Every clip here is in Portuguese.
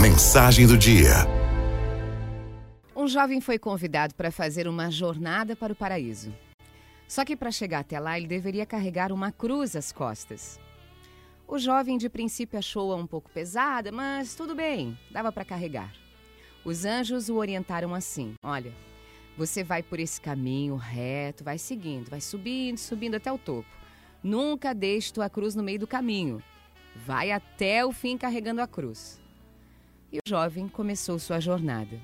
Mensagem do dia. Um jovem foi convidado para fazer uma jornada para o paraíso. Só que para chegar até lá, ele deveria carregar uma cruz às costas. O jovem de princípio achou-a um pouco pesada, mas tudo bem, dava para carregar. Os anjos o orientaram assim: Olha, você vai por esse caminho reto, vai seguindo, vai subindo, subindo até o topo. Nunca deixe tua cruz no meio do caminho. Vai até o fim carregando a cruz. E o jovem começou sua jornada.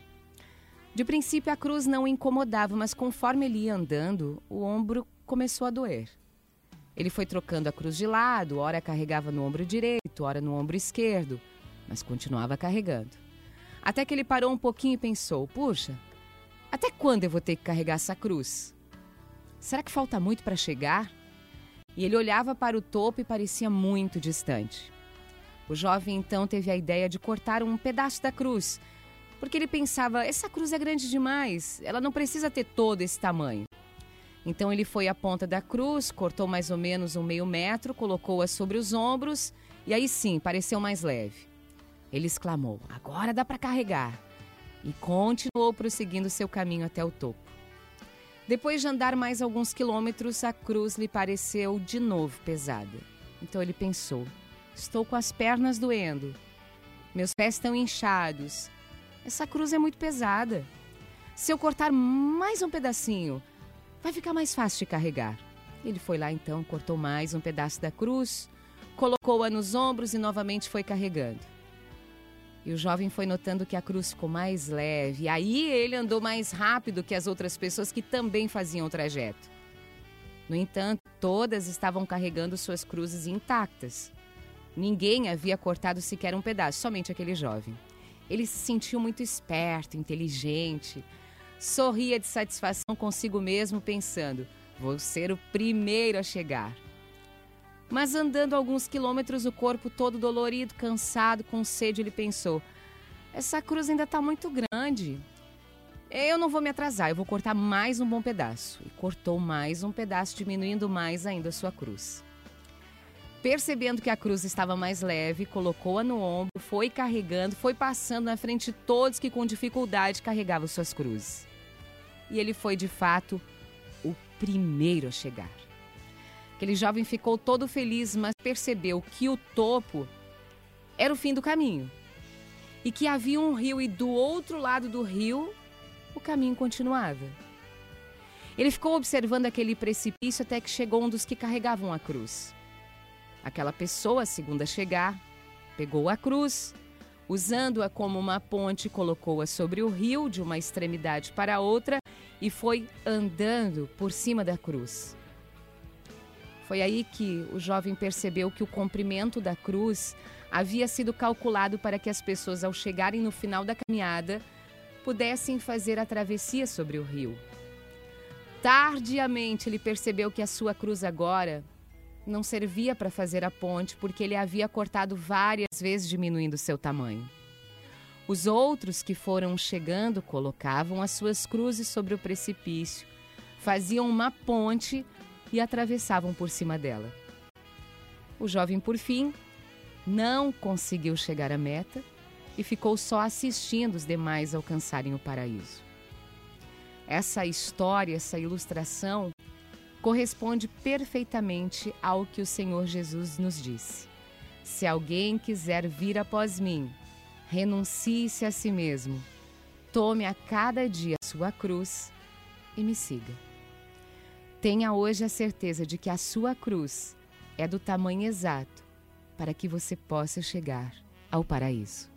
De princípio, a cruz não o incomodava, mas conforme ele ia andando, o ombro começou a doer. Ele foi trocando a cruz de lado, ora carregava no ombro direito, ora no ombro esquerdo, mas continuava carregando. Até que ele parou um pouquinho e pensou: puxa, até quando eu vou ter que carregar essa cruz? Será que falta muito para chegar? E ele olhava para o topo e parecia muito distante. O jovem então teve a ideia de cortar um pedaço da cruz, porque ele pensava: essa cruz é grande demais, ela não precisa ter todo esse tamanho. Então ele foi à ponta da cruz, cortou mais ou menos um meio metro, colocou-a sobre os ombros e aí sim pareceu mais leve. Ele exclamou: Agora dá para carregar e continuou prosseguindo seu caminho até o topo. Depois de andar mais alguns quilômetros, a cruz lhe pareceu de novo pesada. Então ele pensou: estou com as pernas doendo, meus pés estão inchados. Essa cruz é muito pesada. Se eu cortar mais um pedacinho, vai ficar mais fácil de carregar. Ele foi lá então, cortou mais um pedaço da cruz, colocou-a nos ombros e novamente foi carregando. E o jovem foi notando que a cruz ficou mais leve. Aí ele andou mais rápido que as outras pessoas que também faziam o trajeto. No entanto, todas estavam carregando suas cruzes intactas. Ninguém havia cortado sequer um pedaço, somente aquele jovem. Ele se sentiu muito esperto, inteligente, sorria de satisfação consigo mesmo, pensando: vou ser o primeiro a chegar. Mas andando alguns quilômetros, o corpo todo dolorido, cansado, com sede, ele pensou: essa cruz ainda está muito grande. Eu não vou me atrasar, eu vou cortar mais um bom pedaço. E cortou mais um pedaço, diminuindo mais ainda a sua cruz. Percebendo que a cruz estava mais leve, colocou-a no ombro, foi carregando, foi passando na frente de todos que com dificuldade carregavam suas cruzes. E ele foi de fato o primeiro a chegar. Aquele jovem ficou todo feliz, mas percebeu que o topo era o fim do caminho. E que havia um rio e do outro lado do rio o caminho continuava. Ele ficou observando aquele precipício até que chegou um dos que carregavam a cruz. Aquela pessoa, segunda a chegar, pegou a cruz, usando-a como uma ponte, colocou-a sobre o rio de uma extremidade para outra e foi andando por cima da cruz. Foi aí que o jovem percebeu que o comprimento da cruz havia sido calculado para que as pessoas, ao chegarem no final da caminhada, pudessem fazer a travessia sobre o rio. Tardiamente ele percebeu que a sua cruz agora não servia para fazer a ponte porque ele havia cortado várias vezes, diminuindo seu tamanho. Os outros que foram chegando colocavam as suas cruzes sobre o precipício, faziam uma ponte e atravessavam por cima dela. O jovem, por fim, não conseguiu chegar à meta e ficou só assistindo os demais alcançarem o paraíso. Essa história, essa ilustração, corresponde perfeitamente ao que o Senhor Jesus nos disse. Se alguém quiser vir após mim, renuncie-se a si mesmo, tome a cada dia a sua cruz e me siga. Tenha hoje a certeza de que a sua cruz é do tamanho exato para que você possa chegar ao paraíso.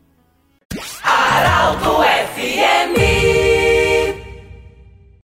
Araldo FMI